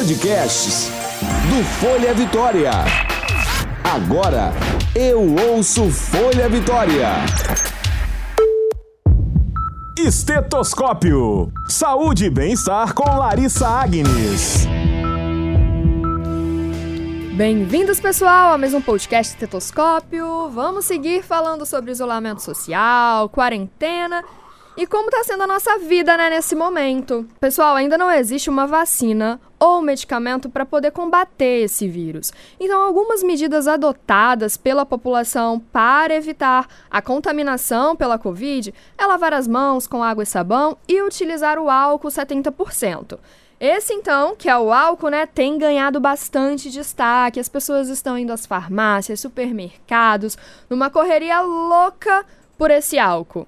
Podcasts do Folha Vitória. Agora eu ouço Folha Vitória. Estetoscópio. Saúde e bem-estar com Larissa Agnes. Bem-vindos, pessoal, a mais um podcast Estetoscópio. Vamos seguir falando sobre isolamento social, quarentena e como está sendo a nossa vida né, nesse momento. Pessoal, ainda não existe uma vacina ou medicamento para poder combater esse vírus. Então, algumas medidas adotadas pela população para evitar a contaminação pela Covid é lavar as mãos com água e sabão e utilizar o álcool 70%. Esse, então, que é o álcool, né, tem ganhado bastante destaque. As pessoas estão indo às farmácias, supermercados, numa correria louca por esse álcool.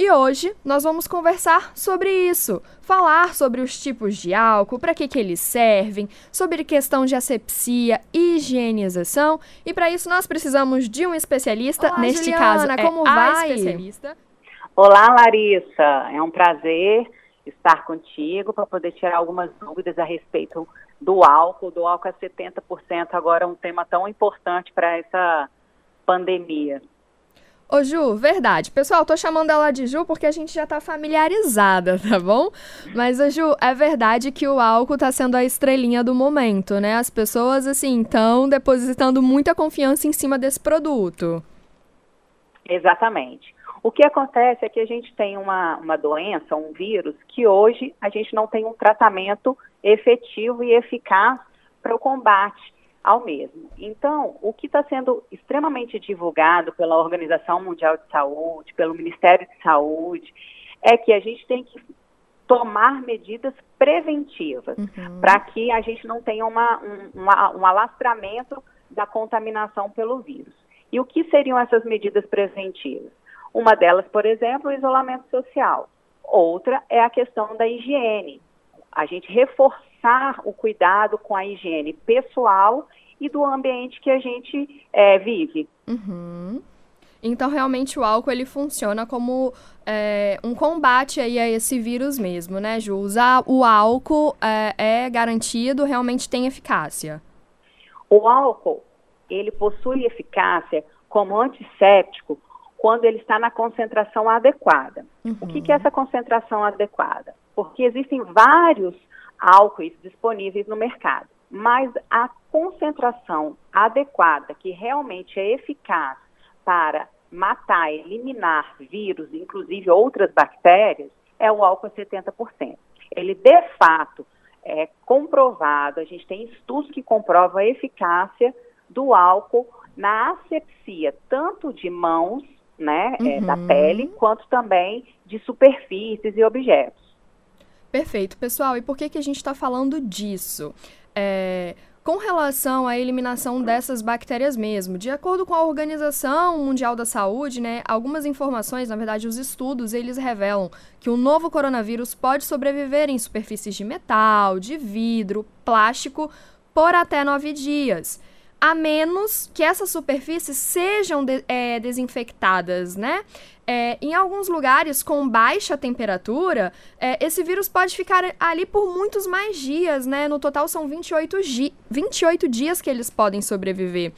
E hoje nós vamos conversar sobre isso, falar sobre os tipos de álcool, para que, que eles servem, sobre questão de asepsia, higienização. E para isso nós precisamos de um especialista. Olá, Neste Juliana, caso, é como vai? especialista. Olá, Larissa. É um prazer estar contigo para poder tirar algumas dúvidas a respeito do álcool, do álcool a 70%, agora um tema tão importante para essa pandemia. Ô Ju, verdade. Pessoal, tô chamando ela de Ju porque a gente já tá familiarizada, tá bom? Mas, ô Ju, é verdade que o álcool tá sendo a estrelinha do momento, né? As pessoas, assim, estão depositando muita confiança em cima desse produto. Exatamente. O que acontece é que a gente tem uma, uma doença, um vírus, que hoje a gente não tem um tratamento efetivo e eficaz para o combate ao mesmo. Então, o que está sendo extremamente divulgado pela Organização Mundial de Saúde, pelo Ministério de Saúde, é que a gente tem que tomar medidas preventivas uhum. para que a gente não tenha uma, um, uma, um alastramento da contaminação pelo vírus. E o que seriam essas medidas preventivas? Uma delas, por exemplo, o isolamento social. Outra é a questão da higiene. A gente reforçar o cuidado com a higiene pessoal e do ambiente que a gente é, vive. Uhum. Então, realmente, o álcool ele funciona como é, um combate aí a esse vírus mesmo, né, Ju? Usar o álcool é, é garantido, realmente tem eficácia. O álcool, ele possui eficácia como antisséptico quando ele está na concentração adequada. Uhum. O que, que é essa concentração adequada? Porque existem vários álcoois disponíveis no mercado, mas a concentração adequada, que realmente é eficaz para matar, eliminar vírus, inclusive outras bactérias, é o álcool a 70%. Ele, de fato, é comprovado, a gente tem estudos que comprovam a eficácia do álcool na asepsia, tanto de mãos né, uhum. é, da uhum. pele, quanto também de superfícies e objetos. Perfeito, pessoal. E por que, que a gente está falando disso? É, com relação à eliminação dessas bactérias mesmo, de acordo com a Organização Mundial da Saúde, né, algumas informações, na verdade, os estudos, eles revelam que o novo coronavírus pode sobreviver em superfícies de metal, de vidro, plástico por até nove dias a menos que essas superfícies sejam de, é, desinfectadas, né? É, em alguns lugares com baixa temperatura, é, esse vírus pode ficar ali por muitos mais dias, né? No total são 28, 28 dias que eles podem sobreviver.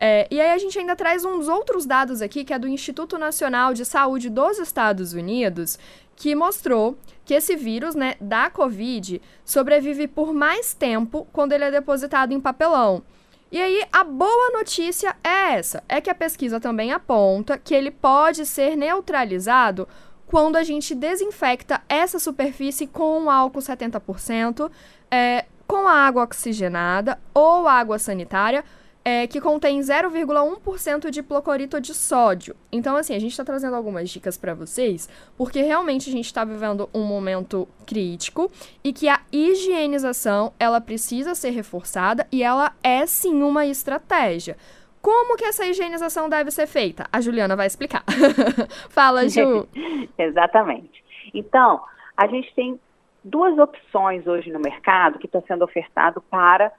É, e aí a gente ainda traz uns outros dados aqui, que é do Instituto Nacional de Saúde dos Estados Unidos, que mostrou que esse vírus, né, da Covid, sobrevive por mais tempo quando ele é depositado em papelão. E aí, a boa notícia é essa: é que a pesquisa também aponta que ele pode ser neutralizado quando a gente desinfecta essa superfície com álcool 70%, é, com água oxigenada ou água sanitária é, que contém 0,1% de hipoclorito de sódio. Então, assim, a gente está trazendo algumas dicas para vocês, porque realmente a gente está vivendo um momento crítico e que a higienização ela precisa ser reforçada e ela é sim uma estratégia. Como que essa higienização deve ser feita? A Juliana vai explicar. Fala, Ju. Exatamente. Então, a gente tem duas opções hoje no mercado que está sendo ofertado para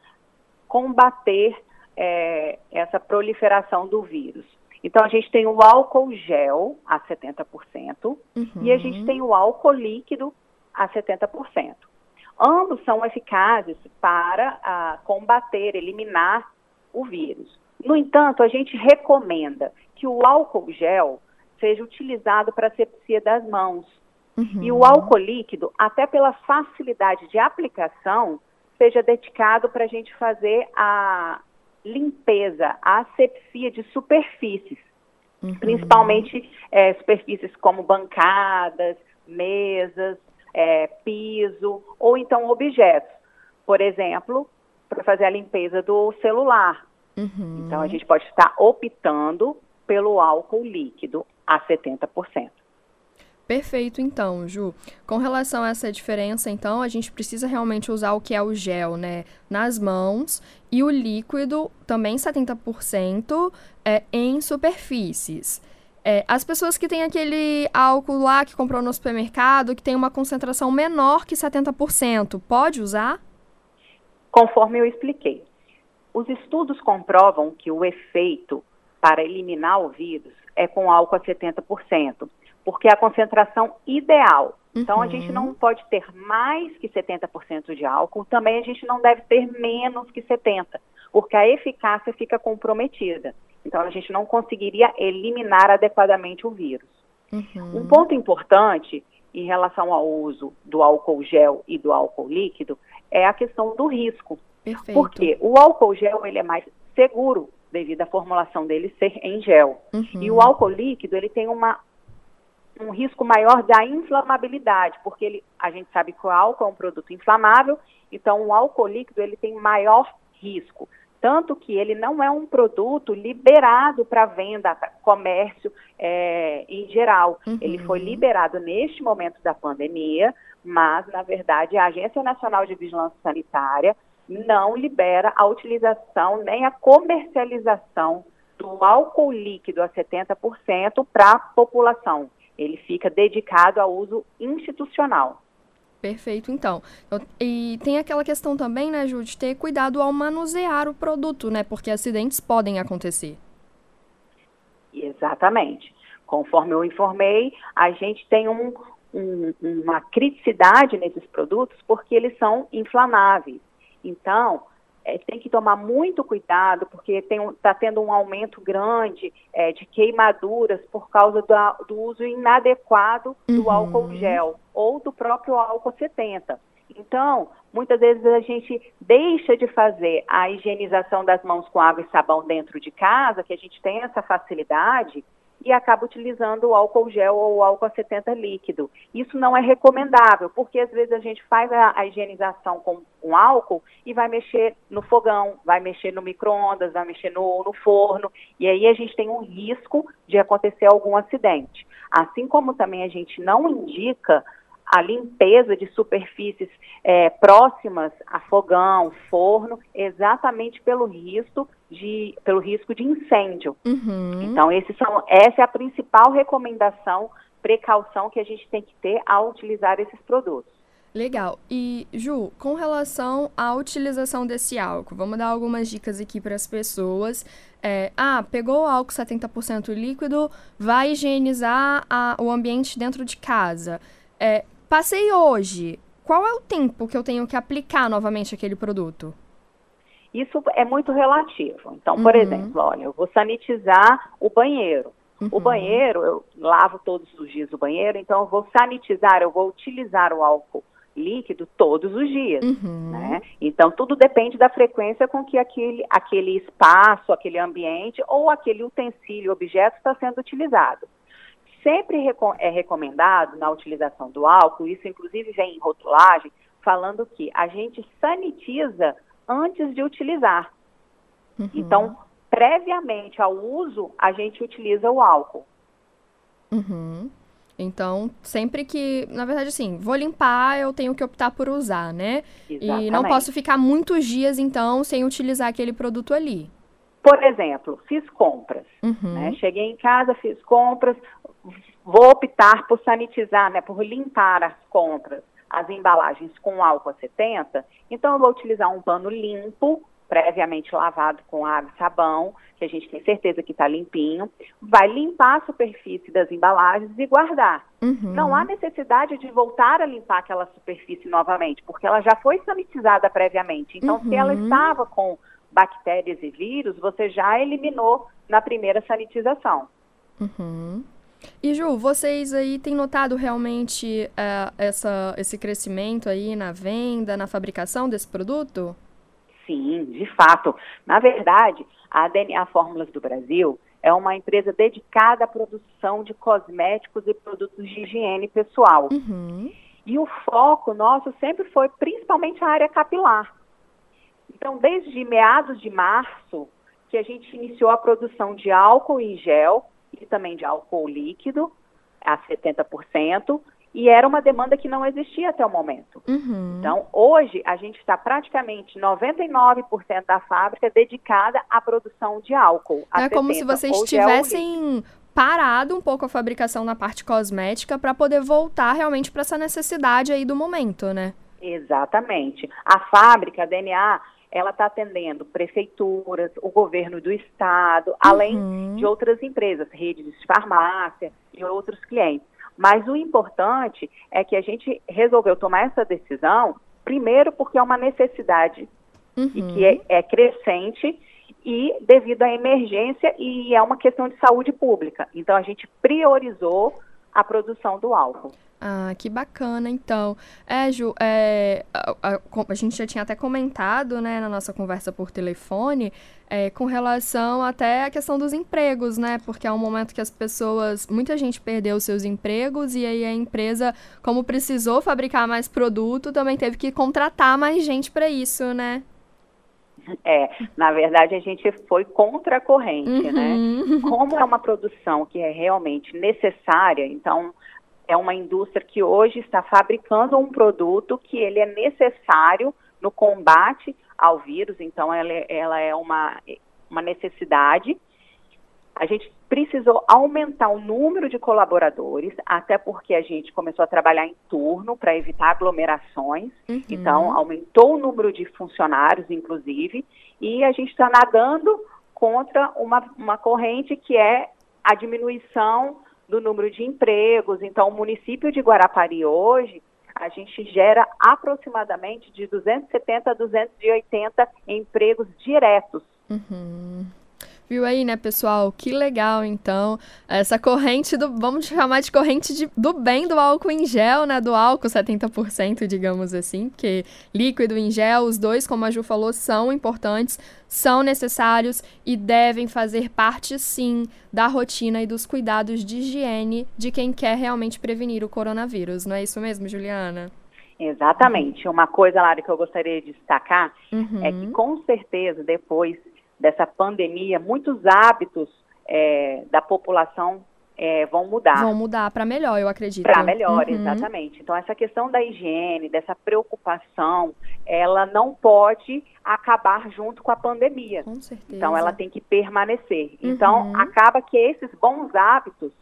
combater é, essa proliferação do vírus. Então, a gente tem o álcool gel a 70% uhum. e a gente tem o álcool líquido a 70%. Ambos são eficazes para ah, combater, eliminar o vírus. No entanto, a gente recomenda que o álcool gel seja utilizado para asepsia das mãos. Uhum. E o álcool líquido, até pela facilidade de aplicação, seja dedicado para a gente fazer a limpeza, a asepsia de superfícies, uhum. principalmente é, superfícies como bancadas, mesas, é, piso ou então objetos. Por exemplo, para fazer a limpeza do celular. Uhum. Então a gente pode estar optando pelo álcool líquido a 70%. Perfeito, então, Ju. Com relação a essa diferença, então, a gente precisa realmente usar o que é o gel, né, nas mãos e o líquido, também 70%, é, em superfícies. É, as pessoas que têm aquele álcool lá que comprou no supermercado, que tem uma concentração menor que 70%, pode usar? Conforme eu expliquei. Os estudos comprovam que o efeito para eliminar o vírus é com álcool a 70% porque é a concentração ideal. Então, uhum. a gente não pode ter mais que 70% de álcool, também a gente não deve ter menos que 70%, porque a eficácia fica comprometida. Então, a gente não conseguiria eliminar adequadamente o vírus. Uhum. Um ponto importante em relação ao uso do álcool gel e do álcool líquido é a questão do risco. Perfeito. Porque o álcool gel ele é mais seguro devido à formulação dele ser em gel. Uhum. E o álcool líquido ele tem uma um risco maior da inflamabilidade, porque ele, a gente sabe que o álcool é um produto inflamável, então o álcool líquido ele tem maior risco. Tanto que ele não é um produto liberado para venda, comércio é, em geral. Uhum. Ele foi liberado neste momento da pandemia, mas, na verdade, a Agência Nacional de Vigilância Sanitária não libera a utilização nem a comercialização do álcool líquido a 70% para a população ele fica dedicado ao uso institucional. Perfeito, então. E tem aquela questão também, né, Ju, de ter cuidado ao manusear o produto, né? Porque acidentes podem acontecer. Exatamente. Conforme eu informei, a gente tem um, um, uma criticidade nesses produtos porque eles são inflamáveis. Então, é, tem que tomar muito cuidado, porque está tendo um aumento grande é, de queimaduras por causa do, do uso inadequado do uhum. álcool gel ou do próprio álcool 70. Então, muitas vezes a gente deixa de fazer a higienização das mãos com água e sabão dentro de casa, que a gente tem essa facilidade, e acaba utilizando o álcool gel ou o álcool 70 líquido. Isso não é recomendável, porque às vezes a gente faz a, a higienização com, com, álcool e vai mexer no fogão, vai mexer no micro-ondas, vai mexer no, no forno, e aí a gente tem um risco de acontecer algum acidente. Assim como também a gente não indica a limpeza de superfícies é, próximas a fogão, forno, exatamente pelo risco de, pelo risco de incêndio. Uhum. Então, esses são, essa é a principal recomendação, precaução que a gente tem que ter ao utilizar esses produtos. Legal. E, Ju, com relação à utilização desse álcool, vamos dar algumas dicas aqui para as pessoas. É, ah, pegou o álcool 70% líquido, vai higienizar a, o ambiente dentro de casa. É, Passei hoje. Qual é o tempo que eu tenho que aplicar novamente aquele produto? Isso é muito relativo. Então, por uhum. exemplo, olha, eu vou sanitizar o banheiro. Uhum. O banheiro, eu lavo todos os dias o banheiro, então eu vou sanitizar, eu vou utilizar o álcool líquido todos os dias, uhum. né? Então tudo depende da frequência com que aquele, aquele espaço, aquele ambiente ou aquele utensílio, objeto está sendo utilizado sempre é recomendado na utilização do álcool, isso inclusive vem em rotulagem, falando que a gente sanitiza antes de utilizar. Uhum. Então, previamente ao uso, a gente utiliza o álcool. Uhum. Então, sempre que, na verdade, assim, vou limpar, eu tenho que optar por usar, né? Exatamente. E não posso ficar muitos dias, então, sem utilizar aquele produto ali. Por exemplo, fiz compras, uhum. né? Cheguei em casa, fiz compras, vou optar por sanitizar, né, por limpar as compras, as embalagens com álcool a 70, então eu vou utilizar um pano limpo previamente lavado com água e sabão, que a gente tem certeza que está limpinho, vai limpar a superfície das embalagens e guardar. Uhum. Não há necessidade de voltar a limpar aquela superfície novamente, porque ela já foi sanitizada previamente. Então, uhum. se ela uhum. estava com bactérias e vírus, você já eliminou na primeira sanitização. Uhum. E Ju, vocês aí têm notado realmente uh, essa, esse crescimento aí na venda, na fabricação desse produto? Sim, de fato. Na verdade, a DNA Fórmulas do Brasil é uma empresa dedicada à produção de cosméticos e produtos de higiene pessoal. Uhum. E o foco nosso sempre foi principalmente a área capilar. Então, desde meados de março, que a gente iniciou a produção de álcool em gel e também de álcool líquido, a 70%, e era uma demanda que não existia até o momento. Uhum. Então, hoje, a gente está praticamente 99% da fábrica dedicada à produção de álcool. É como se vocês tivessem parado um pouco a fabricação na parte cosmética para poder voltar realmente para essa necessidade aí do momento, né? Exatamente. A fábrica, a DNA, ela está atendendo prefeituras, o governo do estado, uhum. além de outras empresas, redes de farmácia e outros clientes. Mas o importante é que a gente resolveu tomar essa decisão, primeiro porque é uma necessidade uhum. e que é, é crescente e devido à emergência e é uma questão de saúde pública. Então a gente priorizou a produção do álcool. Ah, que bacana, então. É, Ju, é, a, a, a, gente já tinha até comentado, né, na nossa conversa por telefone, é, com relação até à questão dos empregos, né, porque é um momento que as pessoas, muita gente perdeu seus empregos e aí a empresa, como precisou fabricar mais produto, também teve que contratar mais gente para isso, né? É, na verdade a gente foi contra a corrente, né? uhum. né? Como é uma produção que é realmente necessária, então é uma indústria que hoje está fabricando um produto que ele é necessário no combate ao vírus, então ela, é, ela é uma, uma necessidade. A gente precisou aumentar o número de colaboradores, até porque a gente começou a trabalhar em turno para evitar aglomerações. Uhum. Então, aumentou o número de funcionários, inclusive, e a gente está nadando contra uma, uma corrente que é a diminuição do número de empregos. Então, o município de Guarapari hoje, a gente gera aproximadamente de 270 a 280 empregos diretos. Uhum. Viu aí, né, pessoal? Que legal, então. Essa corrente do. Vamos chamar de corrente de, do bem do álcool em gel, né? Do álcool 70%, digamos assim. Porque líquido em gel, os dois, como a Ju falou, são importantes, são necessários e devem fazer parte, sim, da rotina e dos cuidados de higiene de quem quer realmente prevenir o coronavírus. Não é isso mesmo, Juliana? Exatamente. Uma coisa, Lara, que eu gostaria de destacar uhum. é que, com certeza, depois dessa pandemia, muitos hábitos é, da população é, vão mudar. Vão mudar para melhor, eu acredito. Para melhor, uhum. exatamente. Então, essa questão da higiene, dessa preocupação, ela não pode acabar junto com a pandemia. Com certeza. Então, ela tem que permanecer. Uhum. Então, acaba que esses bons hábitos,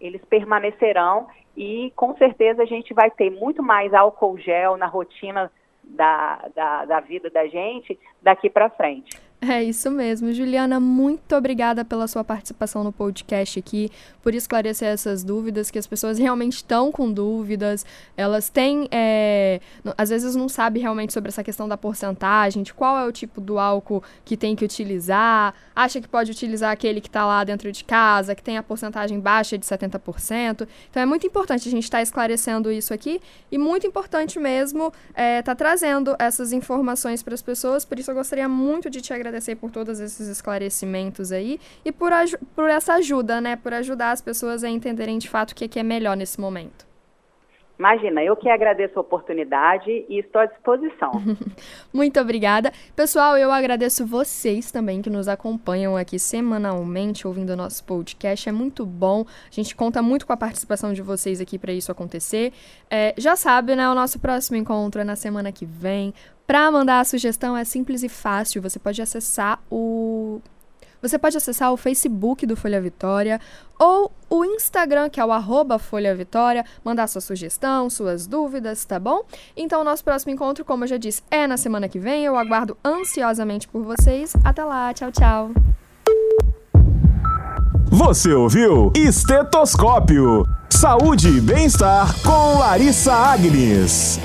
eles permanecerão e, com certeza, a gente vai ter muito mais álcool gel na rotina da, da, da vida da gente daqui para frente. É isso mesmo. Juliana, muito obrigada pela sua participação no podcast aqui, por esclarecer essas dúvidas, que as pessoas realmente estão com dúvidas, elas têm, é, às vezes não sabem realmente sobre essa questão da porcentagem, de qual é o tipo do álcool que tem que utilizar, acha que pode utilizar aquele que está lá dentro de casa, que tem a porcentagem baixa de 70%. Então é muito importante a gente estar tá esclarecendo isso aqui e muito importante mesmo estar é, tá trazendo essas informações para as pessoas, por isso eu gostaria muito de te agradecer agradecer por todos esses esclarecimentos aí e por, por essa ajuda, né? Por ajudar as pessoas a entenderem de fato o que é, que é melhor nesse momento. Imagina, eu que agradeço a oportunidade e estou à disposição. Muito obrigada. Pessoal, eu agradeço vocês também que nos acompanham aqui semanalmente ouvindo o nosso podcast. É muito bom. A gente conta muito com a participação de vocês aqui para isso acontecer. É, já sabe, né? O nosso próximo encontro é na semana que vem. Para mandar a sugestão é simples e fácil. Você pode acessar o você pode acessar o Facebook do Folha Vitória ou o Instagram, que é o arroba Folha Vitória, mandar sua sugestão, suas dúvidas, tá bom? Então, o nosso próximo encontro, como eu já disse, é na semana que vem. Eu aguardo ansiosamente por vocês. Até lá, tchau, tchau. Você ouviu Estetoscópio. Saúde e bem-estar com Larissa Agnes.